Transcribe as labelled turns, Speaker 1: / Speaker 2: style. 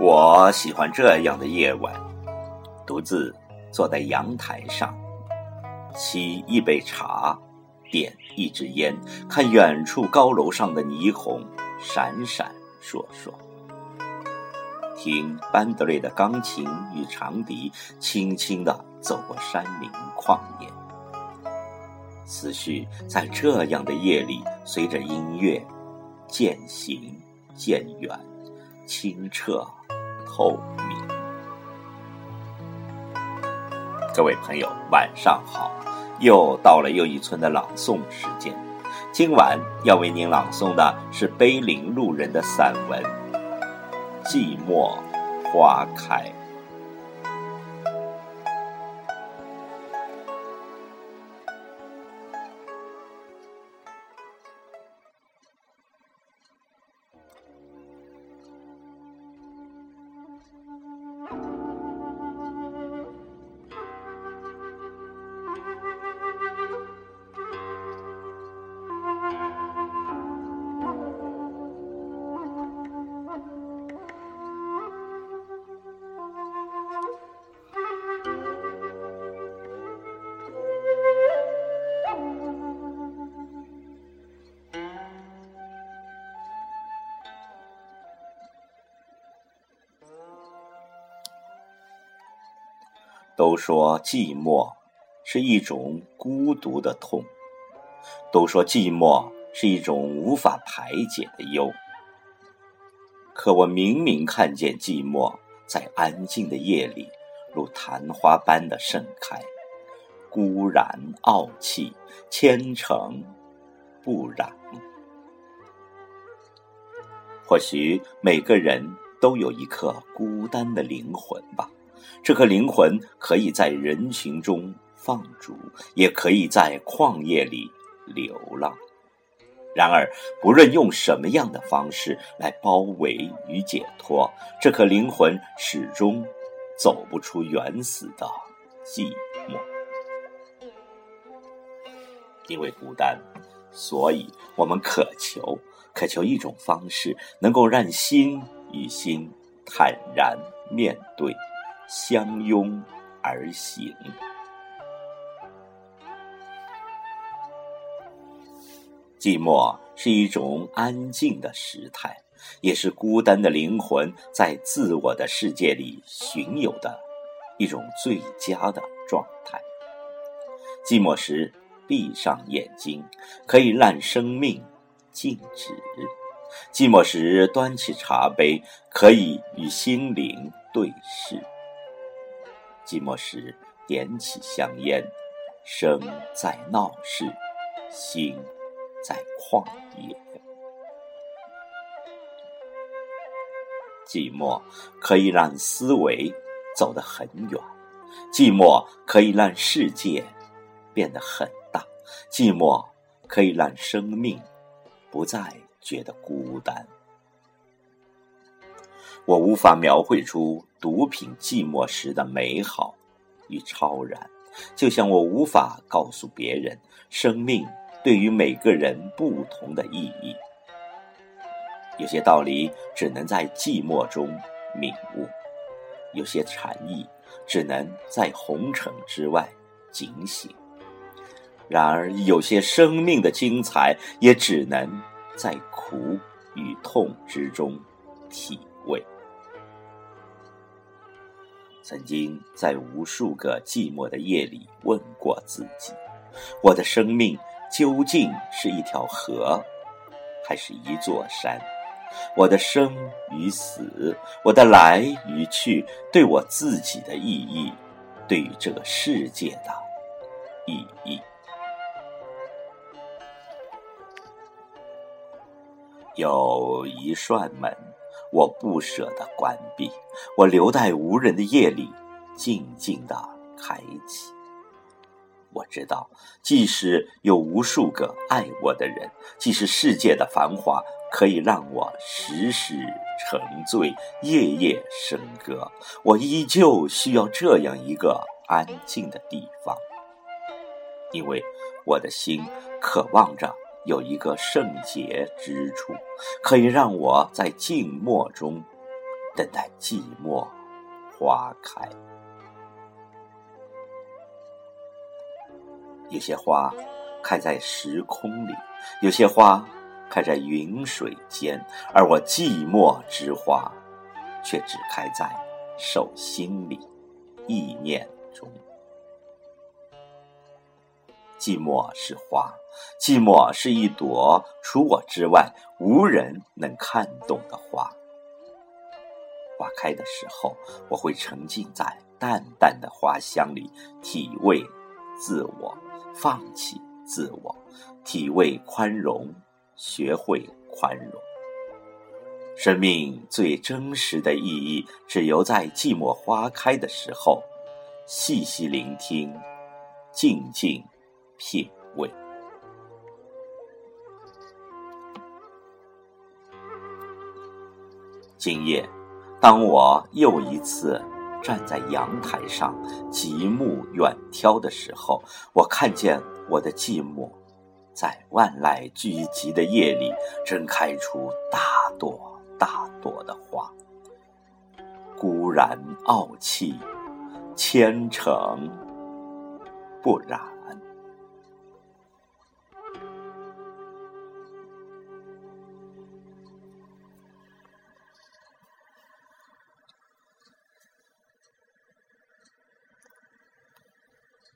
Speaker 1: 我喜欢这样的夜晚，独自坐在阳台上，沏一杯茶，点一支烟，看远处高楼上的霓虹闪闪烁烁，听班德瑞的钢琴与长笛轻轻地走过山林旷野，思绪在这样的夜里随着音乐渐行渐远，清澈。透明。各位朋友，晚上好！又到了又一村的朗诵时间。今晚要为您朗诵的是碑林路人的散文《寂寞花开》。都说寂寞是一种孤独的痛，都说寂寞是一种无法排解的忧。可我明明看见寂寞在安静的夜里，如昙花般的盛开，孤然傲气，虔诚不染。或许每个人都有一颗孤单的灵魂吧。这颗灵魂可以在人群中放逐，也可以在旷野里流浪。然而，不论用什么样的方式来包围与解脱，这颗灵魂始终走不出原始的寂寞。因为孤单，所以我们渴求，渴求一种方式，能够让心与心坦然面对。相拥而行，寂寞是一种安静的时态，也是孤单的灵魂在自我的世界里寻有的一种最佳的状态。寂寞时，闭上眼睛，可以让生命静止；寂寞时，端起茶杯，可以与心灵对视。寂寞时，点起香烟，生在闹市，心在旷野。寂寞可以让思维走得很远，寂寞可以让世界变得很大，寂寞可以让生命不再觉得孤单。我无法描绘出毒品寂寞时的美好与超然，就像我无法告诉别人生命对于每个人不同的意义。有些道理只能在寂寞中领悟，有些禅意只能在红尘之外警醒。然而，有些生命的精彩也只能在苦与痛之中体味。曾经在无数个寂寞的夜里问过自己：我的生命究竟是一条河，还是一座山？我的生与死，我的来与去，对我自己的意义，对于这个世界的意义，有一扇门。我不舍得关闭，我留在无人的夜里，静静的开启。我知道，即使有无数个爱我的人，即使世界的繁华可以让我时时沉醉、夜夜笙歌，我依旧需要这样一个安静的地方，因为我的心渴望着。有一个圣洁之处，可以让我在静默中等待寂寞花开。有些花开在时空里，有些花开在云水间，而我寂寞之花，却只开在手心里，意念中。寂寞是花，寂寞是一朵除我之外无人能看懂的花。花开的时候，我会沉浸在淡淡的花香里，体味自我，放弃自我，体味宽容，学会宽容。生命最真实的意义，只有在寂寞花开的时候，细细聆听，静静。品味。今夜，当我又一次站在阳台上极目远眺的时候，我看见我的寂寞，在万籁俱寂的夜里，正开出大朵大朵的花，孤然傲气，千诚不染。